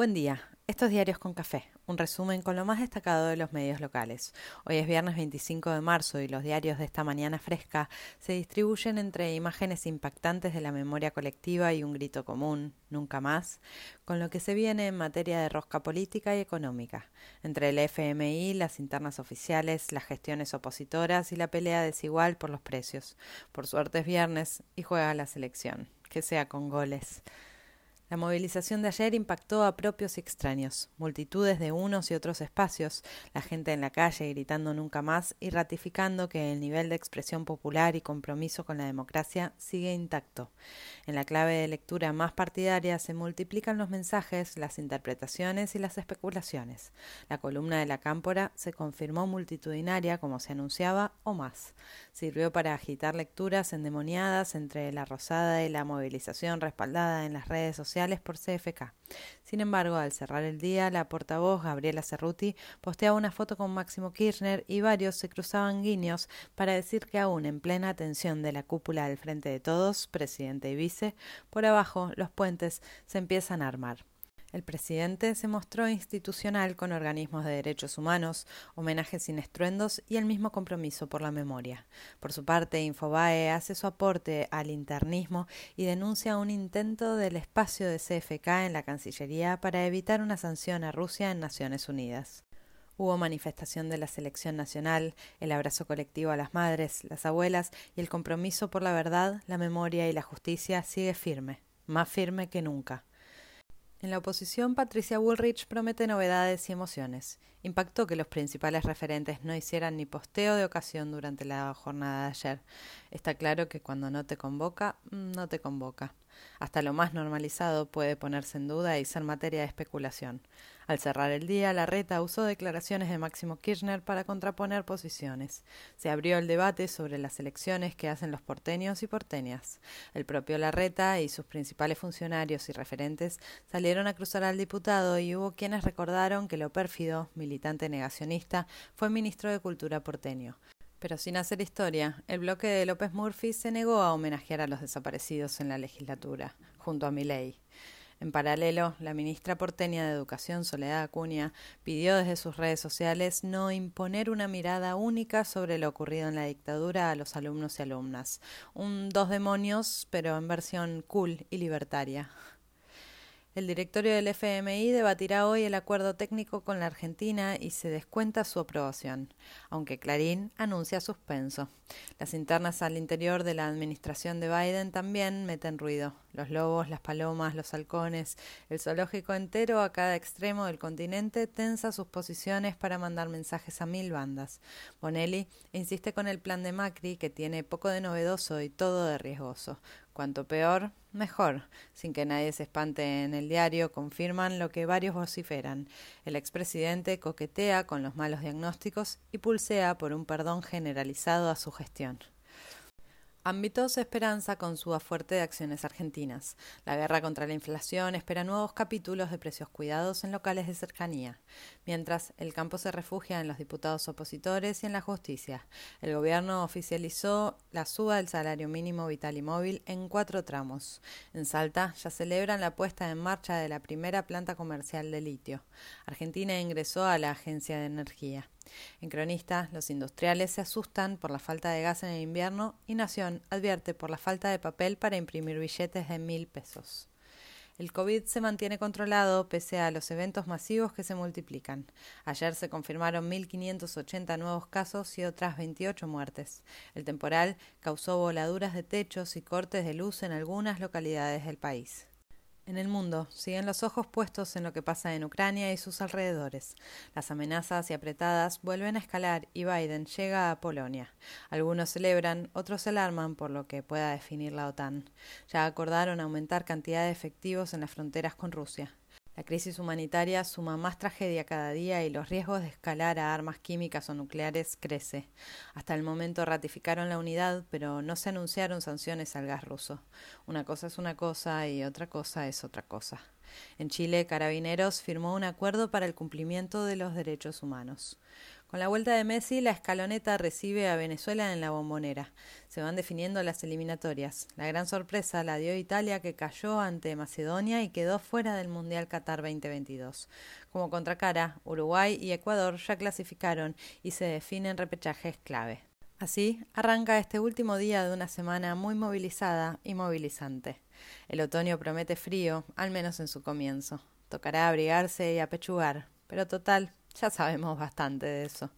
Buen día. Estos diarios con café, un resumen con lo más destacado de los medios locales. Hoy es viernes 25 de marzo y los diarios de esta mañana fresca se distribuyen entre imágenes impactantes de la memoria colectiva y un grito común, nunca más, con lo que se viene en materia de rosca política y económica, entre el FMI, las internas oficiales, las gestiones opositoras y la pelea desigual por los precios. Por suerte es viernes y juega la selección, que sea con goles. La movilización de ayer impactó a propios y extraños, multitudes de unos y otros espacios, la gente en la calle gritando nunca más y ratificando que el nivel de expresión popular y compromiso con la democracia sigue intacto. En la clave de lectura más partidaria se multiplican los mensajes, las interpretaciones y las especulaciones. La columna de la cámpora se confirmó multitudinaria como se anunciaba o más. Sirvió para agitar lecturas endemoniadas entre la rosada y la movilización respaldada en las redes sociales por CFK. Sin embargo, al cerrar el día, la portavoz Gabriela Cerruti posteaba una foto con Máximo Kirchner y varios se cruzaban guiños para decir que aún en plena atención de la cúpula al frente de todos, presidente y vice, por abajo los puentes se empiezan a armar. El presidente se mostró institucional con organismos de derechos humanos, homenajes sin estruendos y el mismo compromiso por la memoria. Por su parte, Infobae hace su aporte al internismo y denuncia un intento del espacio de CFK en la Cancillería para evitar una sanción a Rusia en Naciones Unidas. Hubo manifestación de la selección nacional, el abrazo colectivo a las madres, las abuelas y el compromiso por la verdad, la memoria y la justicia sigue firme, más firme que nunca. En la oposición, Patricia Woolrich promete novedades y emociones. Impactó que los principales referentes no hicieran ni posteo de ocasión durante la jornada de ayer. Está claro que cuando no te convoca, mm, no te convoca. Hasta lo más normalizado puede ponerse en duda y ser materia de especulación. Al cerrar el día, la reta usó declaraciones de Máximo Kirchner para contraponer posiciones. Se abrió el debate sobre las elecciones que hacen los porteños y porteñas. El propio Larreta y sus principales funcionarios y referentes salieron a cruzar al diputado y hubo quienes recordaron que lo pérfido, militante negacionista, fue ministro de Cultura porteño. Pero sin hacer historia, el bloque de López Murphy se negó a homenajear a los desaparecidos en la legislatura, junto a Milei. En paralelo, la ministra porteña de Educación, Soledad Acuña, pidió desde sus redes sociales no imponer una mirada única sobre lo ocurrido en la dictadura a los alumnos y alumnas. Un dos demonios, pero en versión cool y libertaria. El directorio del FMI debatirá hoy el acuerdo técnico con la Argentina y se descuenta su aprobación, aunque Clarín anuncia suspenso. Las internas al interior de la administración de Biden también meten ruido. Los lobos, las palomas, los halcones, el zoológico entero a cada extremo del continente tensa sus posiciones para mandar mensajes a mil bandas. Bonelli insiste con el plan de Macri que tiene poco de novedoso y todo de riesgoso. Cuanto peor, mejor. Sin que nadie se espante en el diario, confirman lo que varios vociferan. El expresidente coquetea con los malos diagnósticos y pulsea por un perdón generalizado a su gestión. Ámbitos esperanza con su fuerte de acciones argentinas. La guerra contra la inflación espera nuevos capítulos de precios cuidados en locales de cercanía, mientras el campo se refugia en los diputados opositores y en la justicia. El gobierno oficializó la suba del salario mínimo vital y móvil en cuatro tramos. En Salta ya celebran la puesta en marcha de la primera planta comercial de litio. Argentina ingresó a la Agencia de Energía. En Cronista, los industriales se asustan por la falta de gas en el invierno y Nación advierte por la falta de papel para imprimir billetes de mil pesos. El COVID se mantiene controlado pese a los eventos masivos que se multiplican. Ayer se confirmaron 1.580 nuevos casos y otras 28 muertes. El temporal causó voladuras de techos y cortes de luz en algunas localidades del país. En el mundo siguen los ojos puestos en lo que pasa en Ucrania y sus alrededores. Las amenazas y apretadas vuelven a escalar y Biden llega a Polonia. Algunos celebran, otros se alarman por lo que pueda definir la OTAN. Ya acordaron aumentar cantidad de efectivos en las fronteras con Rusia. La crisis humanitaria suma más tragedia cada día y los riesgos de escalar a armas químicas o nucleares crece. Hasta el momento ratificaron la unidad, pero no se anunciaron sanciones al gas ruso. Una cosa es una cosa y otra cosa es otra cosa. En Chile, Carabineros firmó un acuerdo para el cumplimiento de los derechos humanos. Con la vuelta de Messi, la escaloneta recibe a Venezuela en la bombonera. Se van definiendo las eliminatorias. La gran sorpresa la dio Italia, que cayó ante Macedonia y quedó fuera del Mundial Qatar 2022. Como contracara, Uruguay y Ecuador ya clasificaron y se definen repechajes clave. Así arranca este último día de una semana muy movilizada y movilizante. El otoño promete frío, al menos en su comienzo. Tocará abrigarse y apechugar, pero total, ya sabemos bastante de eso.